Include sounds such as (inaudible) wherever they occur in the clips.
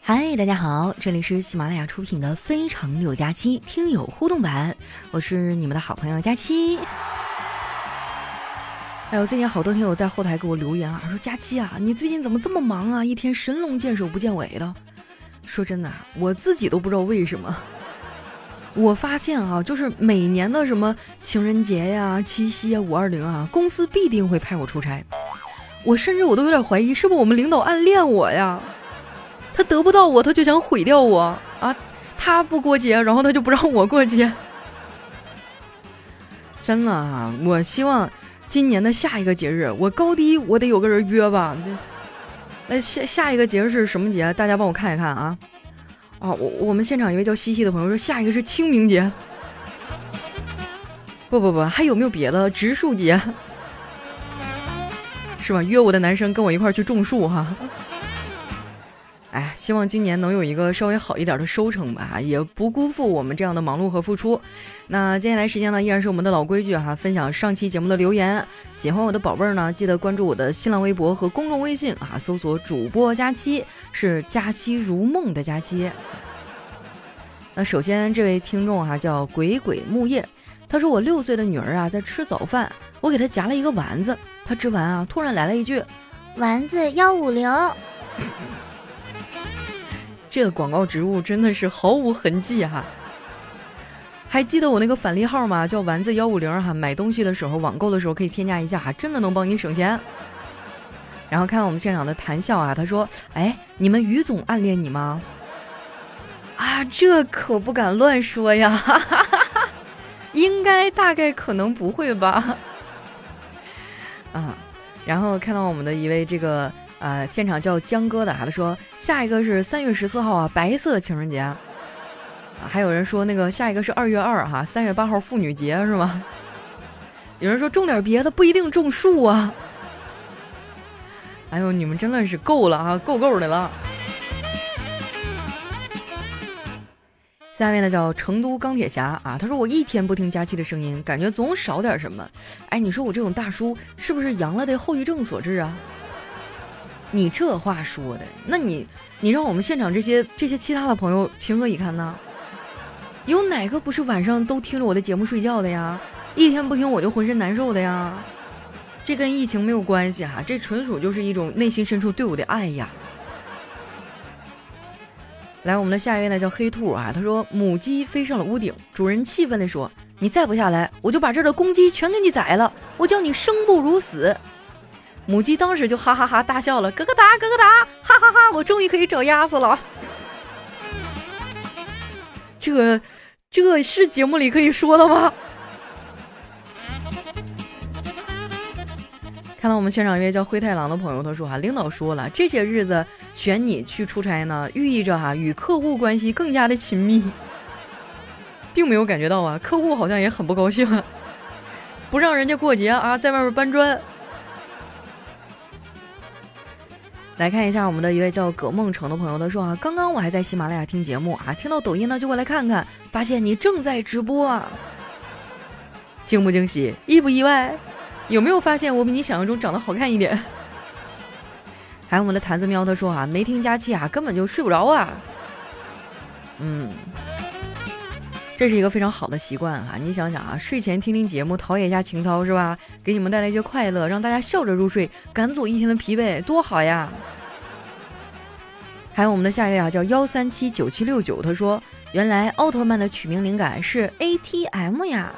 嗨，大家好，这里是喜马拉雅出品的《非常六加七》听友互动版，我是你们的好朋友佳期。哎呦，最近好多听友在后台给我留言啊，说佳期啊，你最近怎么这么忙啊？一天神龙见首不见尾的。说真的，我自己都不知道为什么。(laughs) 我发现啊，就是每年的什么情人节呀、七夕啊、五二零啊，公司必定会派我出差。我甚至我都有点怀疑，是不是我们领导暗恋我呀？他得不到我，他就想毁掉我啊！他不过节，然后他就不让我过节。真的啊，我希望今年的下一个节日，我高低我得有个人约吧。那下下一个节日是什么节？大家帮我看一看啊！啊，我我们现场一位叫西西的朋友说，下一个是清明节。不不不，还有没有别的植树节？(laughs) 是吧？约我的男生跟我一块去种树哈。哎，希望今年能有一个稍微好一点的收成吧，也不辜负我们这样的忙碌和付出。那接下来时间呢，依然是我们的老规矩哈，分享上期节目的留言。喜欢我的宝贝儿呢，记得关注我的新浪微博和公众微信啊，搜索主播佳期，是佳期如梦的佳期。那首先这位听众哈叫鬼鬼木叶，他说我六岁的女儿啊在吃早饭，我给她夹了一个丸子，她吃完啊突然来了一句：“丸子幺五零。”这个广告植入真的是毫无痕迹哈！还记得我那个返利号吗？叫丸子幺五零哈，买东西的时候网购的时候可以添加一下哈，真的能帮你省钱。然后看我们现场的谈笑啊，他说：“哎，你们于总暗恋你吗？”啊，这可不敢乱说呀，(laughs) 应该大概可能不会吧。啊，然后看到我们的一位这个。呃，现场叫江哥的啊，他说下一个是三月十四号啊，白色情人节，还有人说那个下一个是二月二哈，三月八号妇女节是吗？有人说种点别的不一定种树啊。哎呦，你们真的是够了啊，够够的了。下面呢叫成都钢铁侠啊，他说我一天不听佳期的声音，感觉总少点什么。哎，你说我这种大叔是不是阳了的后遗症所致啊？你这话说的，那你你让我们现场这些这些其他的朋友情何以堪呢？有哪个不是晚上都听着我的节目睡觉的呀？一天不听我就浑身难受的呀？这跟疫情没有关系哈，这纯属就是一种内心深处对我的爱呀。来，我们的下一位呢叫黑兔啊，他说母鸡飞上了屋顶，主人气愤地说：“你再不下来，我就把这儿的公鸡全给你宰了，我叫你生不如死。”母鸡当时就哈哈哈大笑了，咯咯哒，咯咯哒，哈哈哈！我终于可以找鸭子了。这，这是节目里可以说的吗？看到我们现场一位叫灰太狼的朋友，他说：“哈，领导说了，这些日子选你去出差呢，寓意着哈与客户关系更加的亲密，并没有感觉到啊，客户好像也很不高兴，不让人家过节啊，在外面搬砖。”来看一下我们的一位叫葛梦成的朋友，他说啊，刚刚我还在喜马拉雅听节目啊，听到抖音呢就过来看看，发现你正在直播啊，惊不惊喜，意不意外？有没有发现我比你想象中长得好看一点？(laughs) 还有我们的坛子喵，他说啊，没听佳期啊，根本就睡不着啊。嗯，这是一个非常好的习惯哈，你想想啊，睡前听听节目，陶冶一下情操是吧？给你们带来一些快乐，让大家笑着入睡，赶走一天的疲惫，多好呀！还有我们的下一位啊，叫幺三七九七六九，他说：“原来奥特曼的取名灵感是 ATM 呀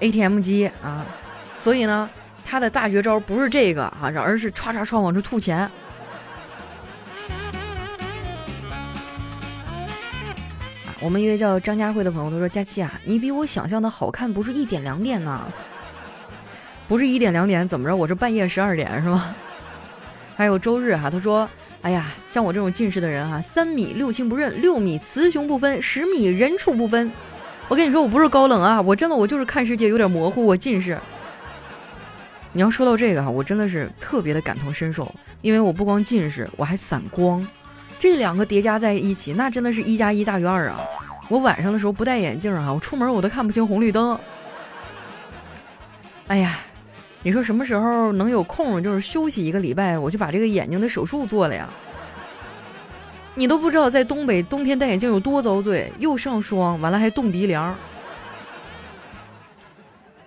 ，ATM 机啊，所以呢，他的大绝招不是这个啊，而是唰唰唰往出吐钱。”我们一位叫张家慧的朋友他说：“佳期啊，你比我想象的好看，不是一点两点呢，不是一点两点，怎么着？我是半夜十二点是吗？” (laughs) 还有周日哈，他说。哎呀，像我这种近视的人哈，三米六亲不认，六米雌雄不分，十米人畜不分。我跟你说，我不是高冷啊，我真的我就是看世界有点模糊，我近视。你要说到这个哈，我真的是特别的感同身受，因为我不光近视，我还散光，这两个叠加在一起，那真的是一加一大于二啊。我晚上的时候不戴眼镜啊，我出门我都看不清红绿灯。哎呀。你说什么时候能有空，就是休息一个礼拜，我就把这个眼睛的手术做了呀？你都不知道在东北冬天戴眼镜有多遭罪，又上霜，完了还冻鼻梁。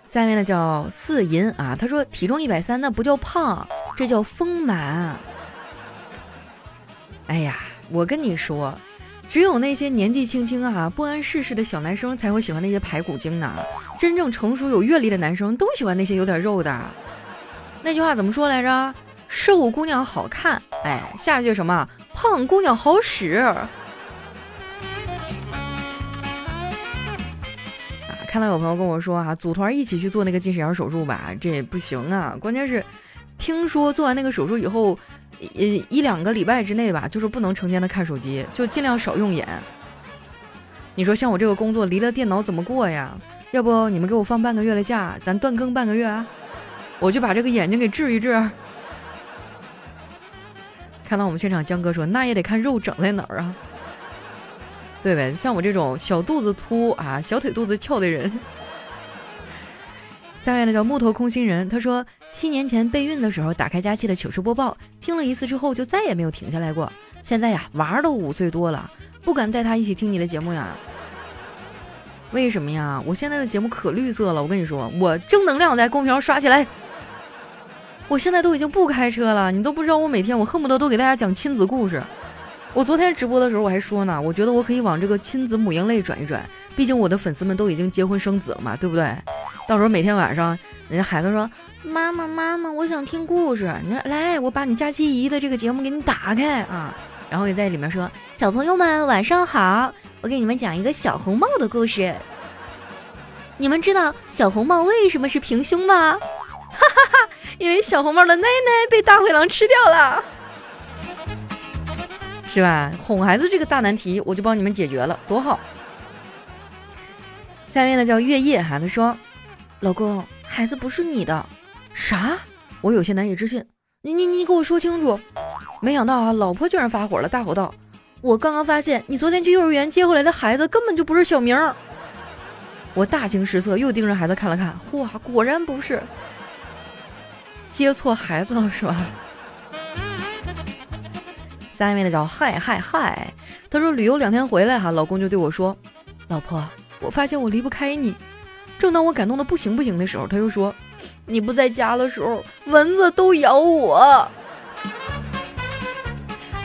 下面呢叫四银啊，他说体重一百三那不叫胖，这叫丰满。哎呀，我跟你说，只有那些年纪轻轻啊、不谙世事的小男生才会喜欢那些排骨精呢。真正成熟有阅历的男生都喜欢那些有点肉的。那句话怎么说来着？瘦姑娘好看，哎，下一句什么？胖姑娘好使。啊，看到有朋友跟我说啊，组团一起去做那个近视眼手术吧，这也不行啊。关键是，听说做完那个手术以后。一一两个礼拜之内吧，就是不能成天的看手机，就尽量少用眼。你说像我这个工作离了电脑怎么过呀？要不你们给我放半个月的假，咱断更半个月啊？我就把这个眼睛给治一治。看到我们现场江哥说，那也得看肉整在哪儿啊？对呗，像我这种小肚子凸啊，小腿肚子翘的人。下面呢叫木头空心人，他说七年前备孕的时候打开佳期的糗事播报，听了一次之后就再也没有停下来过。现在呀，娃儿都五岁多了，不敢带他一起听你的节目呀。为什么呀？我现在的节目可绿色了，我跟你说，我正能量在公屏上刷起来。我现在都已经不开车了，你都不知道我每天我恨不得都给大家讲亲子故事。我昨天直播的时候我还说呢，我觉得我可以往这个亲子母婴类转一转，毕竟我的粉丝们都已经结婚生子了嘛，对不对？到时候每天晚上，人家孩子说：“妈妈，妈妈，我想听故事。”你说：“来，我把你假期姨的这个节目给你打开啊。”然后也在里面说：“小朋友们晚上好，我给你们讲一个小红帽的故事。你们知道小红帽为什么是平胸吗？哈哈哈，因为小红帽的奶奶被大灰狼吃掉了。”是吧？哄孩子这个大难题，我就帮你们解决了，多好。下面呢叫月夜哈，他说：“老公，孩子不是你的。”啥？我有些难以置信。你你你给我说清楚。没想到啊，老婆居然发火了，大吼道：“我刚刚发现你昨天去幼儿园接回来的孩子根本就不是小明。”我大惊失色，又盯着孩子看了看，哇，果然不是，接错孩子了是吧？下面的叫嗨嗨嗨，他说旅游两天回来哈，老公就对我说：“老婆，我发现我离不开你。”正当我感动的不行不行的时候，他又说：“你不在家的时候，蚊子都咬我。”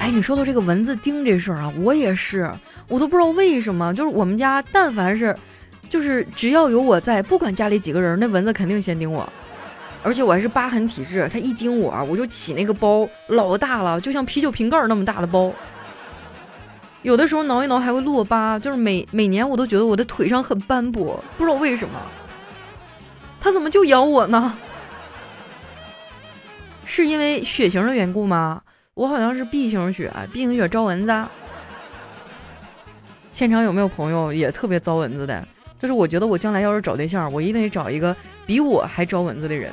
哎，你说到这个蚊子叮这事儿啊，我也是，我都不知道为什么，就是我们家但凡是，就是只要有我在，不管家里几个人，那蚊子肯定先叮我。而且我还是疤痕体质，它一叮我，我就起那个包老大了，就像啤酒瓶盖那么大的包。有的时候挠一挠还会落疤，就是每每年我都觉得我的腿上很斑驳，不知道为什么。他怎么就咬我呢？是因为血型的缘故吗？我好像是 B 型血，B 型血招蚊子。现场有没有朋友也特别招蚊子的？就是我觉得我将来要是找对象，我一定得找一个比我还招蚊子的人。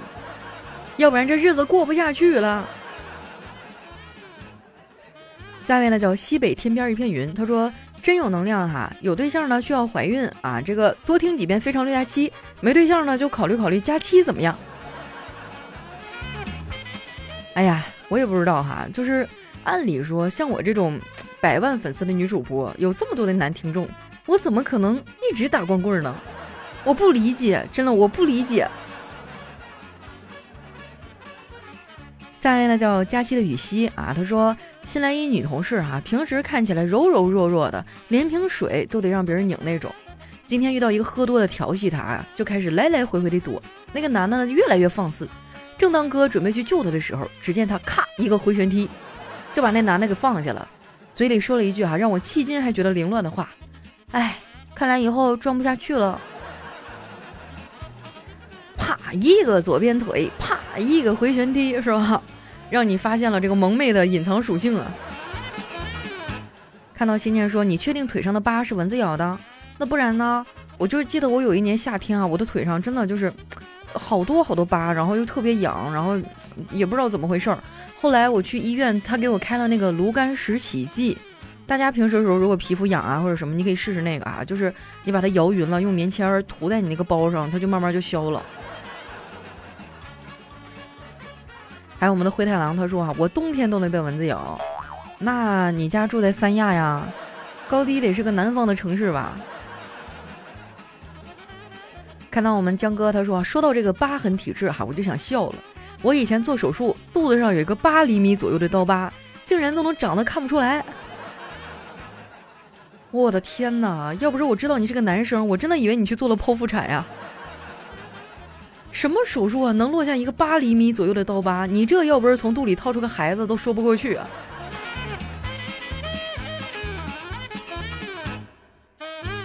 要不然这日子过不下去了。下面呢叫西北天边一片云，他说真有能量哈，有对象呢需要怀孕啊，这个多听几遍《非常六加七》，没对象呢就考虑考虑加七怎么样？哎呀，我也不知道哈，就是按理说像我这种百万粉丝的女主播，有这么多的男听众，我怎么可能一直打光棍呢？我不理解，真的我不理解。下一位呢叫佳期的雨熙啊，他说新来一女同事哈，平时看起来柔柔弱弱的，连瓶水都得让别人拧那种。今天遇到一个喝多的调戏她，就开始来来回回的躲。那个男的呢越来越放肆。正当哥准备去救他的时候，只见他咔一个回旋踢，就把那男的给放下了，嘴里说了一句哈让我迄今还觉得凌乱的话：“哎，看来以后装不下去了。”啪一个左边腿，啪一个回旋踢，是吧？让你发现了这个萌妹的隐藏属性啊！看到新念说你确定腿上的疤是蚊子咬的？那不然呢？我就记得我有一年夏天啊，我的腿上真的就是好多好多疤，然后又特别痒，然后也不知道怎么回事儿。后来我去医院，他给我开了那个炉甘石洗剂。大家平时的时候如果皮肤痒啊或者什么，你可以试试那个啊，就是你把它摇匀了，用棉签涂在你那个包上，它就慢慢就消了。还有我们的灰太狼，他说啊，我冬天都能被蚊子咬。那你家住在三亚呀？高低得是个南方的城市吧？看到我们江哥，他说说到这个疤痕体质哈，我就想笑了。我以前做手术，肚子上有一个八厘米左右的刀疤，竟然都能长得看不出来。我的天哪！要不是我知道你是个男生，我真的以为你去做了剖腹产呀。什么手术啊，能落下一个八厘米左右的刀疤？你这要不是从肚里掏出个孩子，都说不过去啊。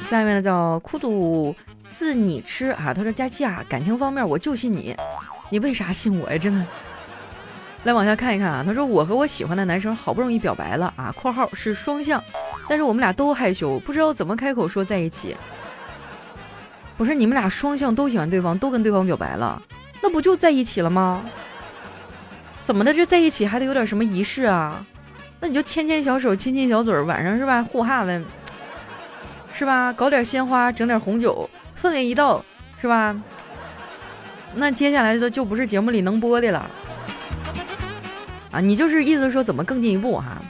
下面呢叫苦赌自你吃啊，他说佳期啊，感情方面我就信你，你为啥信我呀？真的。来往下看一看啊，他说我和我喜欢的男生好不容易表白了啊，括号是双向，但是我们俩都害羞，不知道怎么开口说在一起。不是你们俩双向都喜欢对方，都跟对方表白了，那不就在一起了吗？怎么的？这在一起还得有点什么仪式啊？那你就牵牵小手，亲亲小嘴，晚上是吧？护哈的，是吧？搞点鲜花，整点红酒，氛围一到，是吧？那接下来的就不是节目里能播的了。啊，你就是意思说怎么更进一步哈？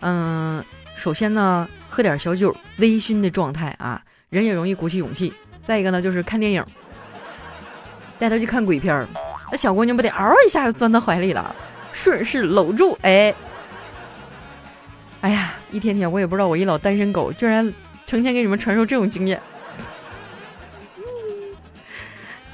嗯，首先呢，喝点小酒，微醺的状态啊，人也容易鼓起勇气。再一个呢，就是看电影，带他去看鬼片儿，那小姑娘不得嗷一下就钻他怀里了，顺势搂住，哎，哎呀，一天天我也不知道我一老单身狗居然成天给你们传授这种经验。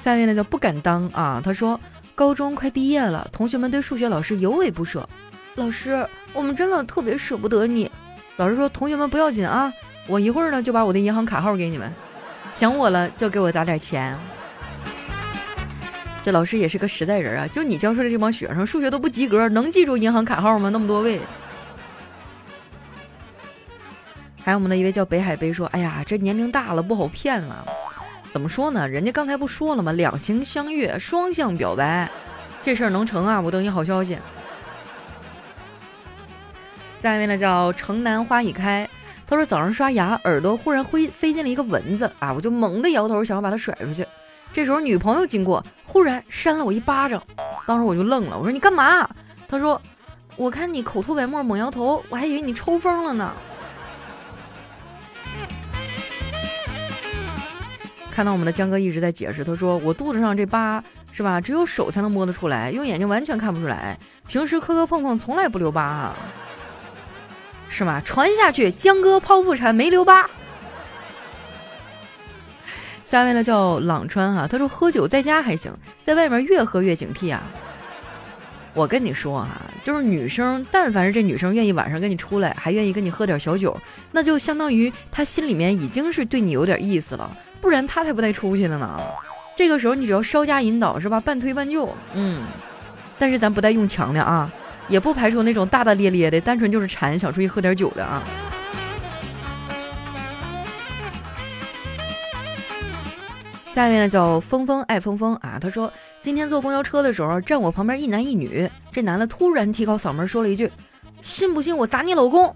下面呢叫不敢当啊，他说高中快毕业了，同学们对数学老师尤为不舍，老师，我们真的特别舍不得你。老师说同学们不要紧啊，我一会儿呢就把我的银行卡号给你们。想我了就给我打点钱。这老师也是个实在人啊！就你教书的这帮学生，数学都不及格，能记住银行卡号吗？那么多位。还有我们的一位叫北海杯说：“哎呀，这年龄大了不好骗了。怎么说呢？人家刚才不说了吗？两情相悦，双向表白，这事儿能成啊！我等你好消息。”下一位呢叫城南花已开。他说早上刷牙，耳朵忽然飞飞进了一个蚊子啊！我就猛地摇头，想要把它甩出去。这时候女朋友经过，忽然扇了我一巴掌，当时我就愣了。我说你干嘛？他说我看你口吐白沫，猛摇头，我还以为你抽风了呢。看到我们的江哥一直在解释，他说我肚子上这疤是吧？只有手才能摸得出来，用眼睛完全看不出来。平时磕磕碰碰从来不留疤啊。是吗？传下去，江哥剖腹产没留疤。(laughs) 下面呢叫朗川哈，他说喝酒在家还行，在外面越喝越警惕啊。我跟你说哈，就是女生，但凡是这女生愿意晚上跟你出来，还愿意跟你喝点小酒，那就相当于她心里面已经是对你有点意思了，不然她才不带出去的呢。这个时候你只要稍加引导，是吧？半推半就，嗯。但是咱不带用强的啊。也不排除那种大大咧咧的，单纯就是馋，想出去喝点酒的啊。下面呢叫峰峰爱峰峰啊，他说今天坐公交车的时候，站我旁边一男一女，这男的突然提高嗓门说了一句：“信不信我砸你老公？”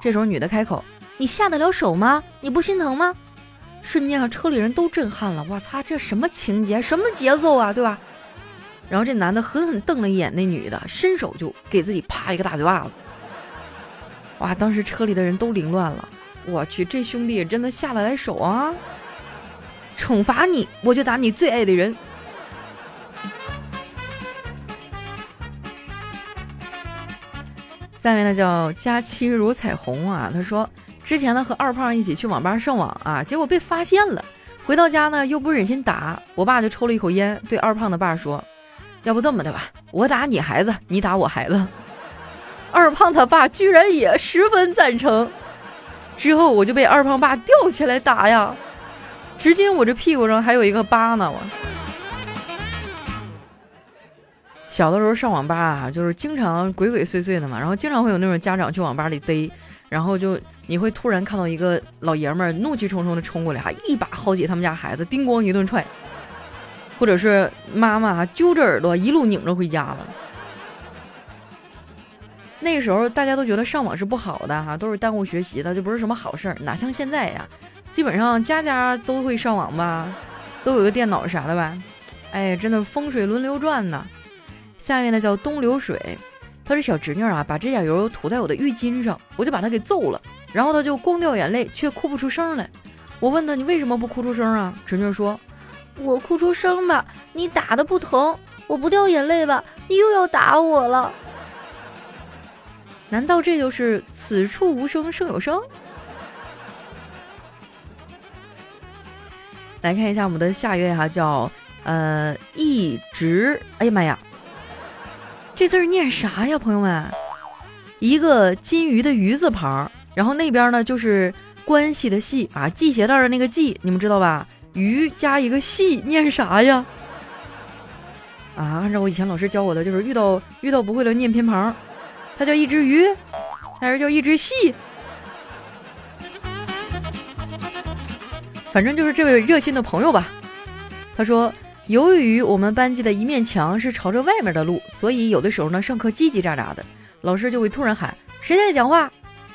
这时候女的开口：“你下得了手吗？你不心疼吗？”瞬间啊，车里人都震撼了，我擦，这什么情节，什么节奏啊，对吧？然后这男的狠狠瞪了一眼那女的，伸手就给自己啪一个大嘴巴子。哇！当时车里的人都凌乱了。我去，这兄弟也真的下得来手啊！惩罚你，我就打你最爱的人。下面呢叫佳期如彩虹啊，他说之前呢和二胖一起去网吧上网啊，结果被发现了。回到家呢又不忍心打，我爸就抽了一口烟，对二胖的爸说。要不这么的吧，我打你孩子，你打我孩子。二胖他爸居然也十分赞成。之后我就被二胖爸吊起来打呀，至今我这屁股上还有一个疤呢。我小的时候上网吧啊，就是经常鬼鬼祟祟的嘛，然后经常会有那种家长去网吧里逮，然后就你会突然看到一个老爷们儿怒气冲冲的冲过来，哈，一把薅起他们家孩子，叮咣一顿踹。或者是妈妈揪着耳朵一路拧着回家了。那个时候大家都觉得上网是不好的哈，都是耽误学习的，就不是什么好事儿。哪像现在呀，基本上家家都会上网吧，都有个电脑啥的吧。哎，真的风水轮流转呢。下面呢叫东流水，他这小侄女啊，把指甲油涂在我的浴巾上，我就把他给揍了。然后他就光掉眼泪，却哭不出声来。我问他：“你为什么不哭出声啊？”侄女说：“我哭出声吧，你打的不疼；我不掉眼泪吧，你又要打我了。难道这就是此处无声胜有声？”来看一下我们的下一位哈，叫呃一直。哎呀妈呀！这字儿念啥呀，朋友们？一个金鱼的鱼字旁，然后那边呢就是关系的系啊，系鞋带的那个系，你们知道吧？鱼加一个系，念啥呀？啊，按照我以前老师教我的，就是遇到遇到不会的念偏旁，它叫一只鱼，还是叫一只系？反正就是这位热心的朋友吧，他说。由于我们班级的一面墙是朝着外面的路，所以有的时候呢，上课叽叽喳喳的，老师就会突然喊：“谁在讲话？”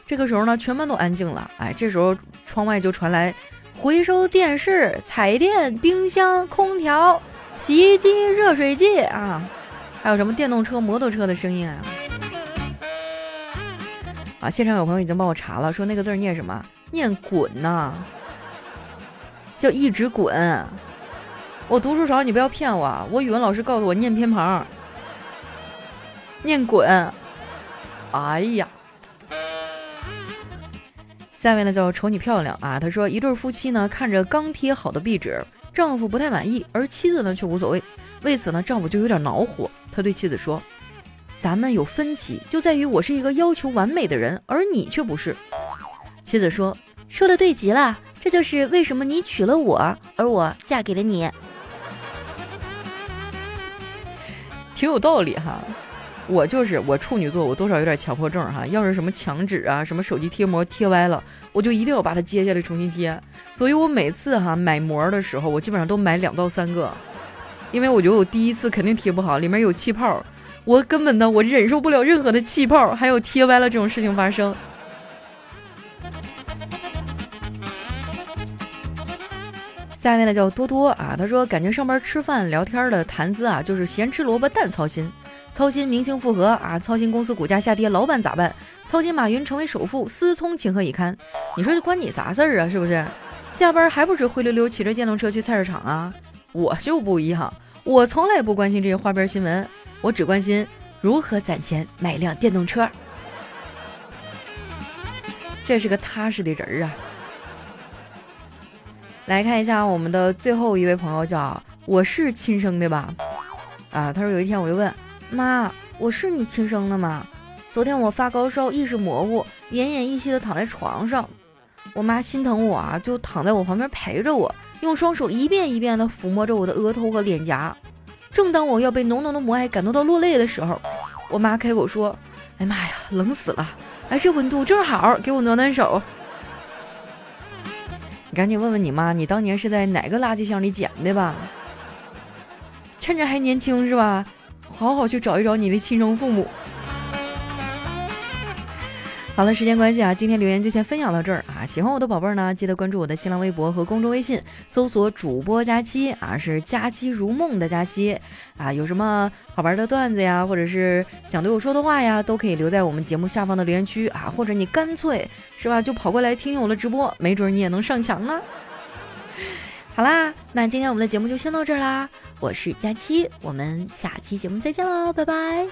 这个时候呢，全班都安静了。哎，这时候窗外就传来回收电视、彩电、冰箱、空调、洗衣机、热水器啊，还有什么电动车、摩托车的声音啊！啊，现场有朋友已经帮我查了，说那个字念什么？念滚呐，叫一直滚。我读书少，你不要骗我。我语文老师告诉我念偏旁，念滚。哎呀，下位呢叫瞅你漂亮啊。他说一对夫妻呢看着刚贴好的壁纸，丈夫不太满意，而妻子呢却无所谓。为此呢，丈夫就有点恼火。他对妻子说：“咱们有分歧，就在于我是一个要求完美的人，而你却不是。”妻子说：“说的对极了，这就是为什么你娶了我，而我嫁给了你。”挺有道理哈，我就是我处女座，我多少有点强迫症哈。要是什么墙纸啊，什么手机贴膜贴歪了，我就一定要把它揭下来重新贴。所以我每次哈买膜的时候，我基本上都买两到三个，因为我觉得我第一次肯定贴不好，里面有气泡，我根本的我忍受不了任何的气泡，还有贴歪了这种事情发生。下一位呢叫多多啊，他说感觉上班吃饭聊天的谈资啊，就是咸吃萝卜淡操心，操心明星复合啊，操心公司股价下跌老板咋办，操心马云成为首富，思聪情何以堪？你说这关你啥事儿啊？是不是？下班还不是灰溜溜骑着电动车去菜市场啊？我就不一样，我从来不关心这些花边新闻，我只关心如何攒钱买辆电动车。这是个踏实的人啊。来看一下我们的最后一位朋友，叫我是亲生的吧？啊，他说有一天我就问妈，我是你亲生的吗？昨天我发高烧，意识模糊，奄奄一息的躺在床上，我妈心疼我啊，就躺在我旁边陪着我，用双手一遍一遍的抚摸着我的额头和脸颊。正当我要被浓浓的母爱感动到落泪的时候，我妈开口说：“哎妈呀，冷死了！哎，这温度正好，给我暖暖手。”你赶紧问问你妈，你当年是在哪个垃圾箱里捡的吧？趁着还年轻是吧？好好去找一找你的亲生父母。好了，时间关系啊，今天留言就先分享到这儿啊！喜欢我的宝贝儿呢，记得关注我的新浪微博和公众微信，搜索主播佳期啊，是佳期如梦的佳期啊。有什么好玩的段子呀，或者是想对我说的话呀，都可以留在我们节目下方的留言区啊，或者你干脆是吧，就跑过来听听我的直播，没准你也能上墙呢。好啦，那今天我们的节目就先到这儿啦，我是佳期，我们下期节目再见喽，拜拜。